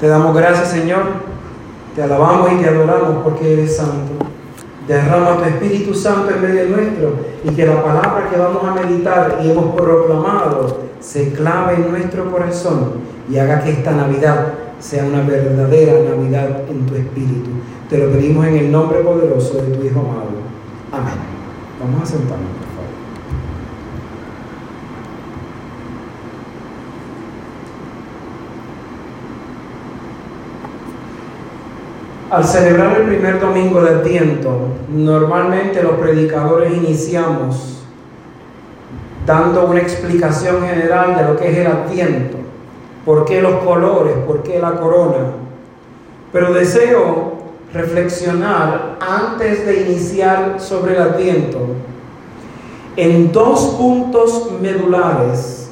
Te damos gracias, Señor. Te alabamos y te adoramos porque eres santo. Derrama tu Espíritu Santo en medio nuestro y que la palabra que vamos a meditar y hemos proclamado se clave en nuestro corazón y haga que esta Navidad sea una verdadera Navidad en tu Espíritu. Te lo pedimos en el nombre poderoso de tu Hijo amado. Amén. Vamos a sentarnos. Al celebrar el primer domingo de Adviento, normalmente los predicadores iniciamos dando una explicación general de lo que es el Adviento, por qué los colores, por qué la corona. Pero deseo reflexionar antes de iniciar sobre el Adviento en dos puntos medulares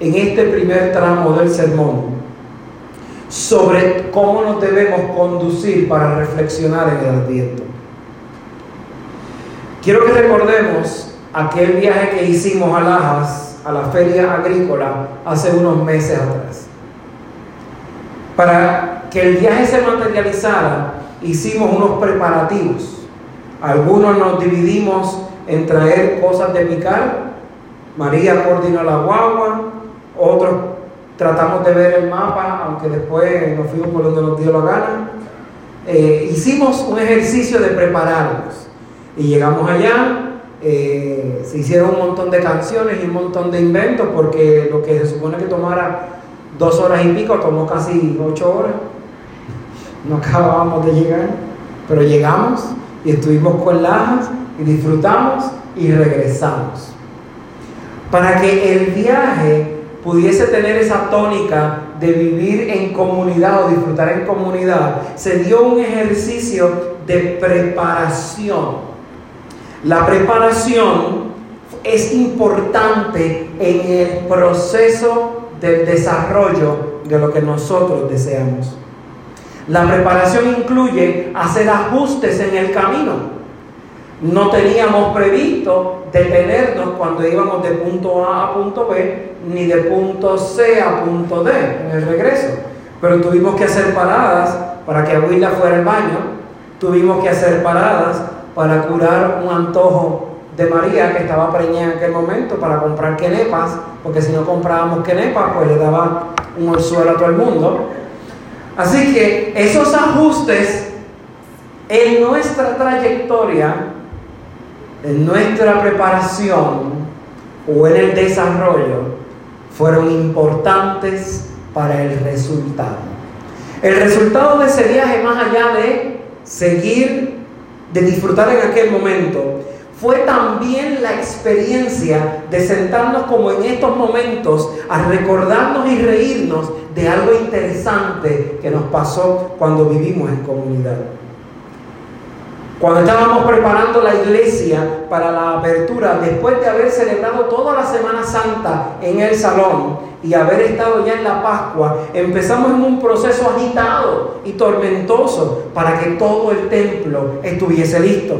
en este primer tramo del sermón sobre cómo nos debemos conducir para reflexionar en el Adviento. Quiero que recordemos aquel viaje que hicimos a Lajas, a la feria agrícola, hace unos meses atrás. Para que el viaje se materializara, hicimos unos preparativos. Algunos nos dividimos en traer cosas de picar. María coordinó la guagua, otros tratamos de ver el mapa, aunque después nos fuimos por donde nos dio la gana. Eh, hicimos un ejercicio de prepararnos y llegamos allá. Eh, se hicieron un montón de canciones y un montón de inventos porque lo que se supone que tomara dos horas y pico tomó casi ocho horas. No acabábamos de llegar, pero llegamos y estuvimos con lajas y disfrutamos y regresamos. Para que el viaje pudiese tener esa tónica de vivir en comunidad o disfrutar en comunidad, se dio un ejercicio de preparación. La preparación es importante en el proceso del desarrollo de lo que nosotros deseamos. La preparación incluye hacer ajustes en el camino. No teníamos previsto detenernos cuando íbamos de punto A a punto B, ni de punto C a punto D en el regreso. Pero tuvimos que hacer paradas para que Abuela fuera al baño, tuvimos que hacer paradas para curar un antojo de María que estaba preñada en aquel momento para comprar quenepas, porque si no comprábamos quenepas, pues le daba un orzuelo a todo el mundo. Así que esos ajustes en nuestra trayectoria en nuestra preparación o en el desarrollo fueron importantes para el resultado. El resultado de ese viaje, más allá de seguir, de disfrutar en aquel momento, fue también la experiencia de sentarnos como en estos momentos a recordarnos y reírnos de algo interesante que nos pasó cuando vivimos en comunidad. Cuando estábamos preparando la iglesia para la apertura, después de haber celebrado toda la Semana Santa en el salón y haber estado ya en la Pascua, empezamos en un proceso agitado y tormentoso para que todo el templo estuviese listo.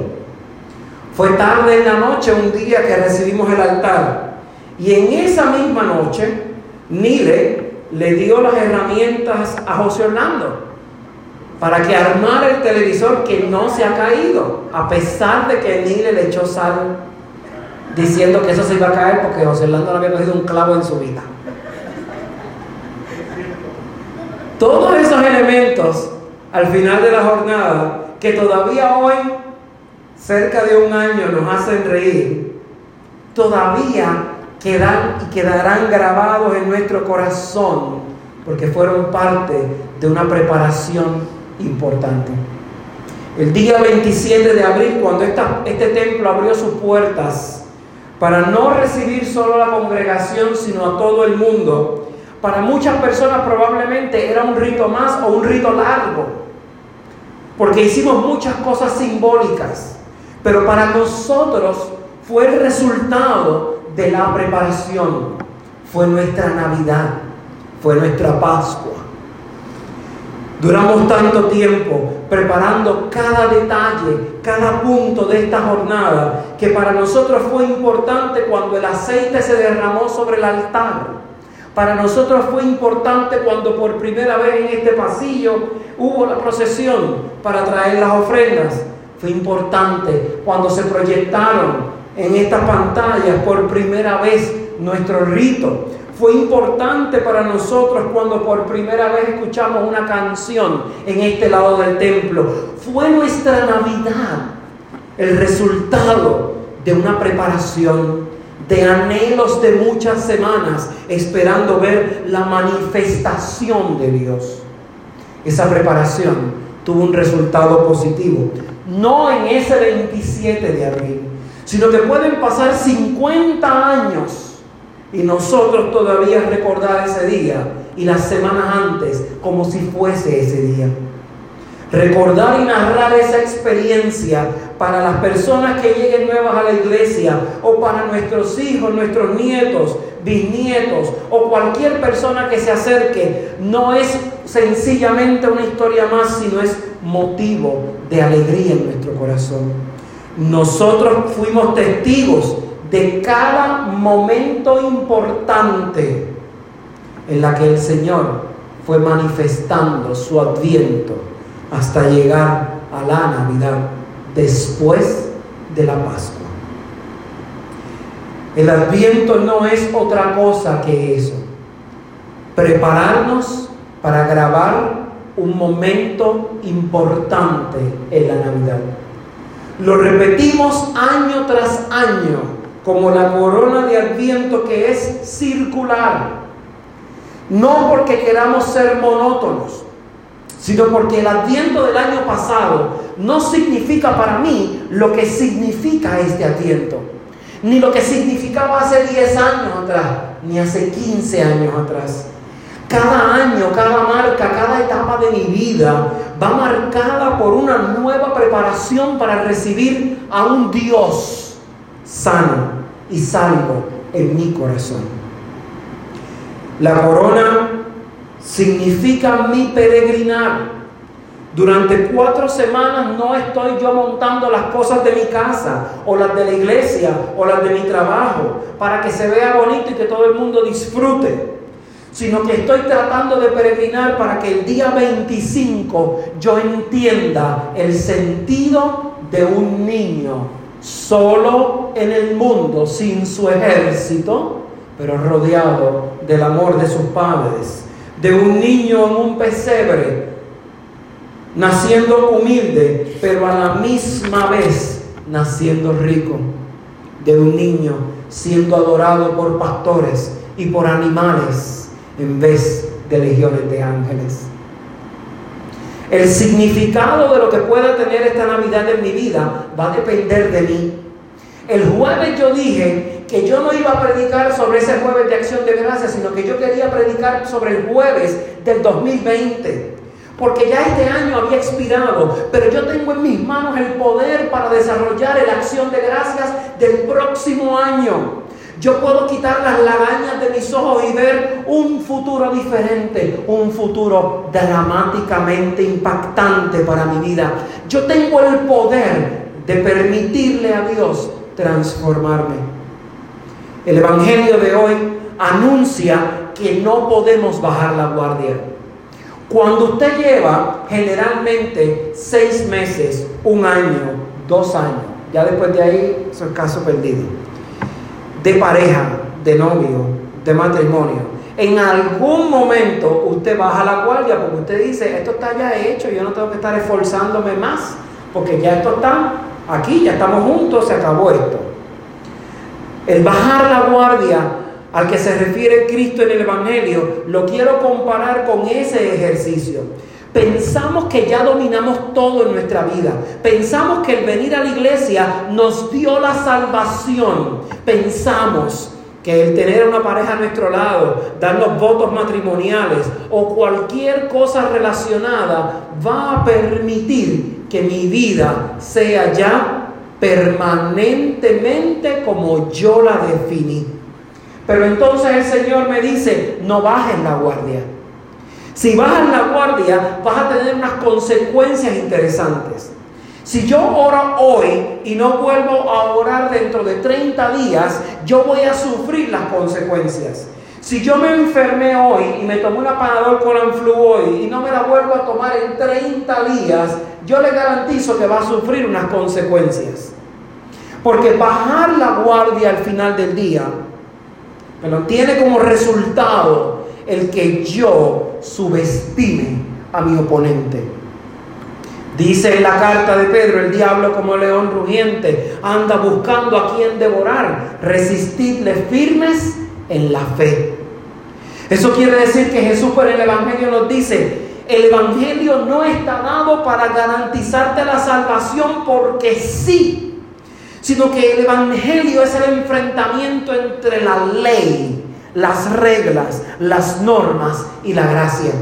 Fue tarde en la noche, un día que recibimos el altar, y en esa misma noche, Nile le dio las herramientas a José Orlando para que armara el televisor que no se ha caído, a pesar de que Nile le echó sal diciendo que eso se iba a caer porque José Orlando no había cogido un clavo en su vida. Todos esos elementos al final de la jornada que todavía hoy, cerca de un año, nos hacen reír, todavía quedan y quedarán grabados en nuestro corazón porque fueron parte de una preparación importante. El día 27 de abril, cuando este templo abrió sus puertas para no recibir solo a la congregación, sino a todo el mundo, para muchas personas probablemente era un rito más o un rito largo, porque hicimos muchas cosas simbólicas, pero para nosotros fue el resultado de la preparación, fue nuestra Navidad, fue nuestra Pascua. Duramos tanto tiempo preparando cada detalle, cada punto de esta jornada, que para nosotros fue importante cuando el aceite se derramó sobre el altar, Para nosotros fue importante cuando por primera vez en este pasillo hubo la procesión para traer las ofrendas. Fue importante cuando se proyectaron en estas pantallas por primera vez nuestro rito. Fue importante para nosotros cuando por primera vez escuchamos una canción en este lado del templo. Fue nuestra Navidad el resultado de una preparación, de anhelos de muchas semanas, esperando ver la manifestación de Dios. Esa preparación tuvo un resultado positivo, no en ese 27 de abril, sino que pueden pasar 50 años y nosotros todavía recordar ese día y las semanas antes como si fuese ese día. Recordar y narrar esa experiencia para las personas que lleguen nuevas a la iglesia o para nuestros hijos, nuestros nietos, bisnietos o cualquier persona que se acerque, no es sencillamente una historia más, sino es motivo de alegría en nuestro corazón. Nosotros fuimos testigos de cada momento importante en la que el Señor fue manifestando su adviento hasta llegar a la Navidad después de la Pascua. El adviento no es otra cosa que eso. Prepararnos para grabar un momento importante en la Navidad. Lo repetimos año tras año como la corona de adviento que es circular. No porque queramos ser monótonos, sino porque el adviento del año pasado no significa para mí lo que significa este adviento, ni lo que significaba hace 10 años atrás, ni hace 15 años atrás. Cada año, cada marca, cada etapa de mi vida va marcada por una nueva preparación para recibir a un Dios sano y salvo en mi corazón. La corona significa mi peregrinar. Durante cuatro semanas no estoy yo montando las cosas de mi casa o las de la iglesia o las de mi trabajo para que se vea bonito y que todo el mundo disfrute, sino que estoy tratando de peregrinar para que el día 25 yo entienda el sentido de un niño solo en el mundo sin su ejército, pero rodeado del amor de sus padres de un niño en un pesebre, naciendo humilde, pero a la misma vez naciendo rico, de un niño siendo adorado por pastores y por animales en vez de legiones de ángeles. El significado de lo que pueda tener esta Navidad en mi vida va a depender de mí. El jueves yo dije que yo no iba a predicar sobre ese jueves de acción de gracias, sino que yo quería predicar sobre el jueves del 2020. Porque ya este año había expirado, pero yo tengo en mis manos el poder para desarrollar la acción de gracias del próximo año. Yo puedo quitar las lagañas de mis ojos y ver un futuro diferente, un futuro dramáticamente impactante para mi vida. Yo tengo el poder de permitirle a Dios transformarme. El Evangelio de hoy anuncia que no podemos bajar la guardia. Cuando usted lleva generalmente seis meses, un año, dos años, ya después de ahí eso es caso perdido, de pareja, de novio, de matrimonio, en algún momento usted baja la guardia porque usted dice, esto está ya hecho, yo no tengo que estar esforzándome más, porque ya esto está aquí, ya estamos juntos, se acabó esto. El bajar la guardia al que se refiere Cristo en el Evangelio, lo quiero comparar con ese ejercicio. Pensamos que ya dominamos todo en nuestra vida. Pensamos que el venir a la iglesia nos dio la salvación. Pensamos que el tener una pareja a nuestro lado, dar los votos matrimoniales o cualquier cosa relacionada va a permitir que mi vida sea ya permanentemente como yo la definí. Pero entonces el Señor me dice, no bajes la guardia. Si bajas la guardia, vas a tener unas consecuencias interesantes. Si yo oro hoy y no vuelvo a orar dentro de 30 días, yo voy a sufrir las consecuencias. Si yo me enfermé hoy y me tomé una panadol con flu hoy y no me la vuelvo a tomar en 30 días, yo le garantizo que va a sufrir unas consecuencias. Porque bajar la guardia al final del día, pero tiene como resultado el que yo subestime a mi oponente. Dice en la carta de Pedro, el diablo como león rugiente anda buscando a quien devorar. Resistidle firmes en la fe. Eso quiere decir que Jesús por el Evangelio nos dice, el Evangelio no está dado para garantizarte la salvación porque sí, sino que el Evangelio es el enfrentamiento entre la ley, las reglas, las normas y la gracia.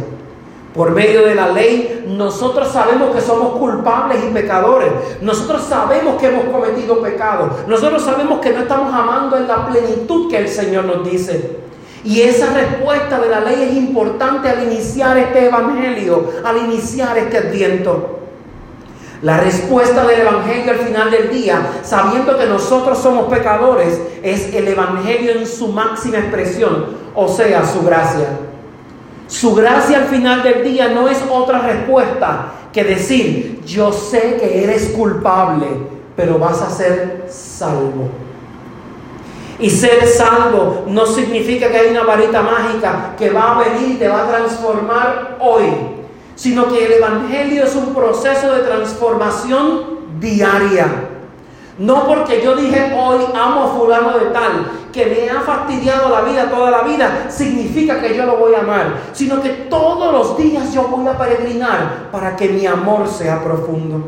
Por medio de la ley, nosotros sabemos que somos culpables y pecadores. Nosotros sabemos que hemos cometido pecado. Nosotros sabemos que no estamos amando en la plenitud que el Señor nos dice. Y esa respuesta de la ley es importante al iniciar este evangelio, al iniciar este adviento. La respuesta del Evangelio al final del día, sabiendo que nosotros somos pecadores, es el Evangelio en su máxima expresión, o sea, su gracia. Su gracia al final del día no es otra respuesta que decir, yo sé que eres culpable, pero vas a ser salvo. Y ser salvo no significa que hay una varita mágica que va a venir y te va a transformar hoy, sino que el Evangelio es un proceso de transformación diaria. No porque yo dije hoy amo a fulano de tal, que me ha fastidiado la vida toda la vida, significa que yo lo voy a amar, sino que todos los días yo voy a peregrinar para que mi amor sea profundo.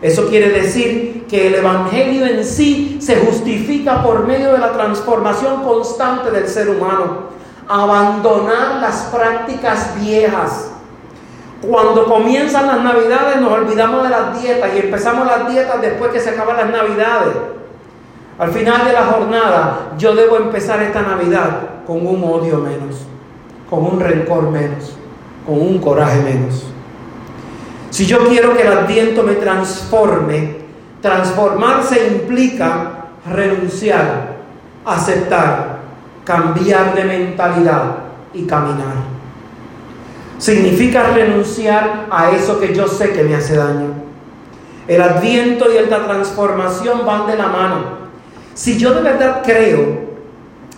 Eso quiere decir que el Evangelio en sí se justifica por medio de la transformación constante del ser humano. Abandonar las prácticas viejas cuando comienzan las navidades nos olvidamos de las dietas y empezamos las dietas después que se acaban las navidades. Al final de la jornada yo debo empezar esta navidad con un odio menos, con un rencor menos, con un coraje menos. Si yo quiero que el adviento me transforme, transformarse implica renunciar, aceptar, cambiar de mentalidad y caminar. Significa renunciar a eso que yo sé que me hace daño. El adviento y la transformación van de la mano. Si yo de verdad creo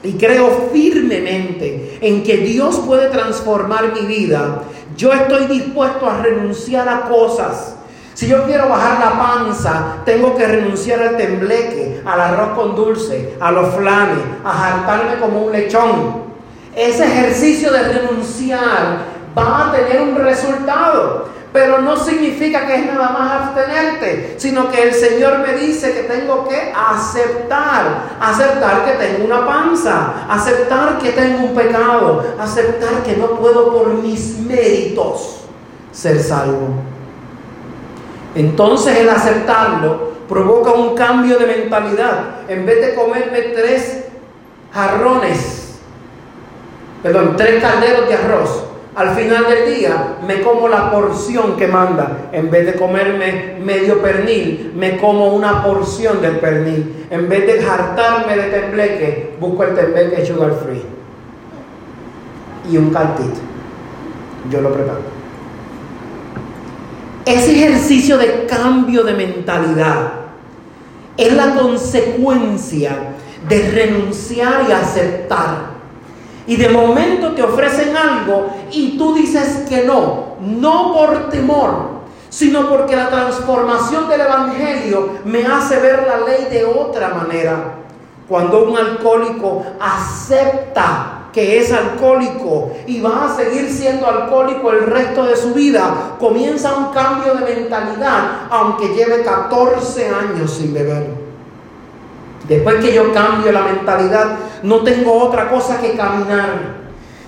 y creo firmemente en que Dios puede transformar mi vida, yo estoy dispuesto a renunciar a cosas. Si yo quiero bajar la panza, tengo que renunciar al tembleque, al arroz con dulce, a los flanes, a jartarme como un lechón. Ese ejercicio de renunciar va a tener un resultado. Pero no significa que es nada más abstenerte, sino que el Señor me dice que tengo que aceptar, aceptar que tengo una panza, aceptar que tengo un pecado, aceptar que no puedo por mis méritos ser salvo. Entonces el aceptarlo provoca un cambio de mentalidad. En vez de comerme tres jarrones, perdón, tres calderos de arroz, al final del día me como la porción que manda. En vez de comerme medio pernil, me como una porción del pernil. En vez de hartarme de tembleque, busco el tembleque sugar free. Y un cantito. Yo lo preparo. Ese ejercicio de cambio de mentalidad es la consecuencia de renunciar y aceptar y de momento te ofrecen algo y tú dices que no, no por temor, sino porque la transformación del Evangelio me hace ver la ley de otra manera. Cuando un alcohólico acepta que es alcohólico y va a seguir siendo alcohólico el resto de su vida, comienza un cambio de mentalidad, aunque lleve 14 años sin beber. Después que yo cambio la mentalidad, no tengo otra cosa que caminar.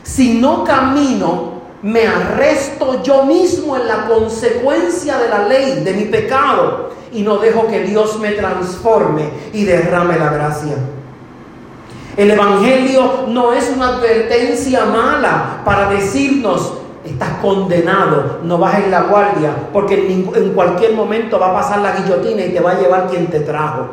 Si no camino, me arresto yo mismo en la consecuencia de la ley, de mi pecado, y no dejo que Dios me transforme y derrame la gracia. El Evangelio no es una advertencia mala para decirnos, estás condenado, no bajes la guardia, porque en, cualquier momento va a pasar la guillotina y te va a llevar quien te trajo.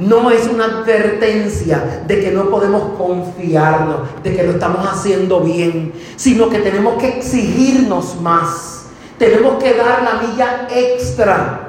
No es una advertencia de que no podemos confiarnos, de que lo estamos haciendo bien, sino que tenemos que exigirnos más. Tenemos que dar la milla extra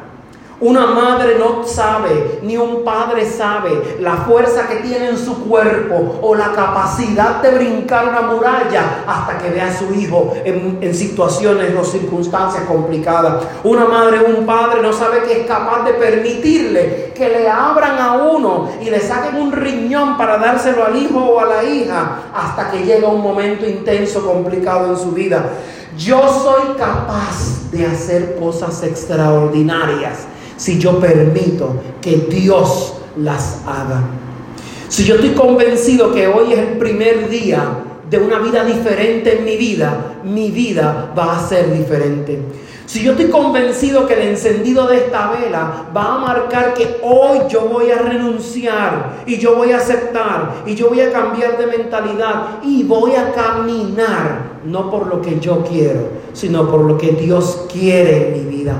una madre no sabe, ni un padre sabe la fuerza que tiene en su cuerpo o la capacidad de brincar una muralla hasta que vea a su hijo en, situaciones o circunstancias complicadas. Una madre o un padre no sabe que es capaz de permitirle que le abran a uno y le saquen un riñón para dárselo al hijo o a la hija hasta que llega un momento intenso, complicado en su vida. Yo soy capaz de hacer cosas extraordinarias si yo permito que Dios las haga. Si yo estoy convencido que hoy es el primer día de una vida diferente en mi vida, mi vida va a ser diferente. Si yo estoy convencido que el encendido de esta vela va a marcar que hoy yo voy a renunciar y yo voy a aceptar y yo voy a cambiar de mentalidad y voy a caminar no por lo que yo quiero, sino por lo que Dios quiere en mi vida.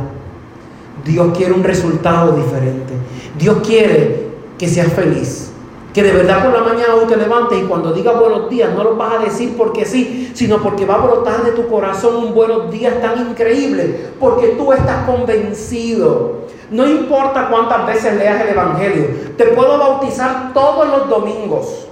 Dios quiere un resultado diferente. Dios quiere que seas feliz. Que de verdad por la mañana hoy te levantes y cuando digas buenos días no lo vas a decir porque sí, sino porque va a brotar de tu corazón un buenos días tan increíble, porque tú estás convencido. No importa cuántas veces leas el Evangelio, te puedo bautizar todos los domingos.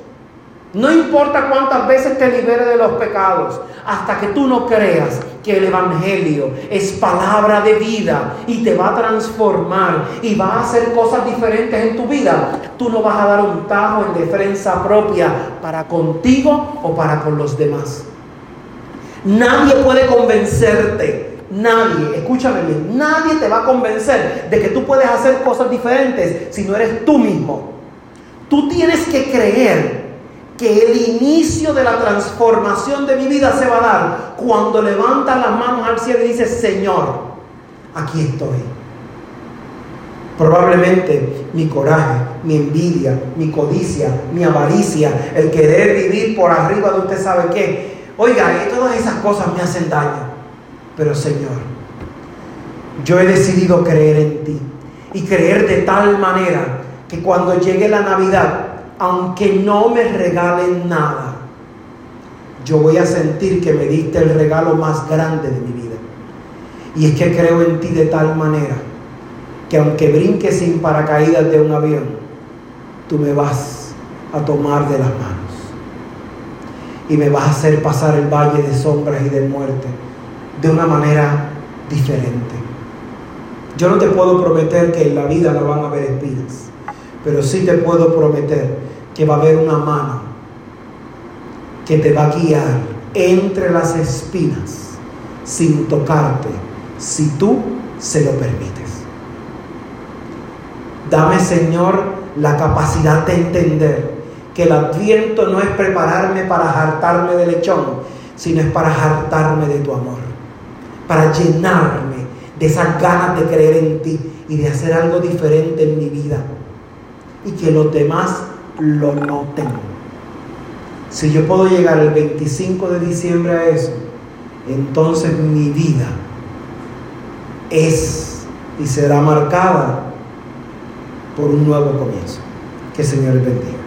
No importa cuántas veces te libere de los pecados, hasta que tú no creas que el Evangelio es palabra de vida y te va a transformar y va a hacer cosas diferentes en tu vida, tú no vas a dar un tajo en defensa propia para contigo o para con los demás. Nadie puede convencerte, nadie, escúchame bien, nadie te va a convencer de que tú puedes hacer cosas diferentes si no eres tú mismo. Tú tienes que creer que el inicio de la transformación de mi vida se va a dar cuando levanta las manos al cielo y dice, Señor, aquí estoy. Probablemente mi coraje, mi envidia, mi codicia, mi avaricia, el querer vivir por arriba de usted sabe qué. Oiga, y todas esas cosas me hacen daño. Pero Señor, yo he decidido creer en ti y creer de tal manera que cuando llegue la Navidad aunque no me regalen nada, yo voy a sentir que me diste el regalo más grande de mi vida. Y es que creo en ti de tal manera que aunque brinque sin paracaídas de un avión, tú me vas a tomar de las manos y me vas a hacer pasar el valle de sombras y de muerte de una manera diferente. Yo no te puedo prometer que en la vida no van a haber espinas, pero sí te puedo prometer que va a haber una mano que te va a guiar entre las espinas sin tocarte si tú se lo permites. Dame, Señor, la capacidad de entender que el adviento no es prepararme para hartarme de lechón, sino es para hartarme de tu amor, para llenarme de esas ganas de creer en ti y de hacer algo diferente en mi vida y que los demás lo noten. Si yo puedo llegar el 25 de diciembre a eso, entonces mi vida es y será marcada por un nuevo comienzo. Que Señor les bendiga.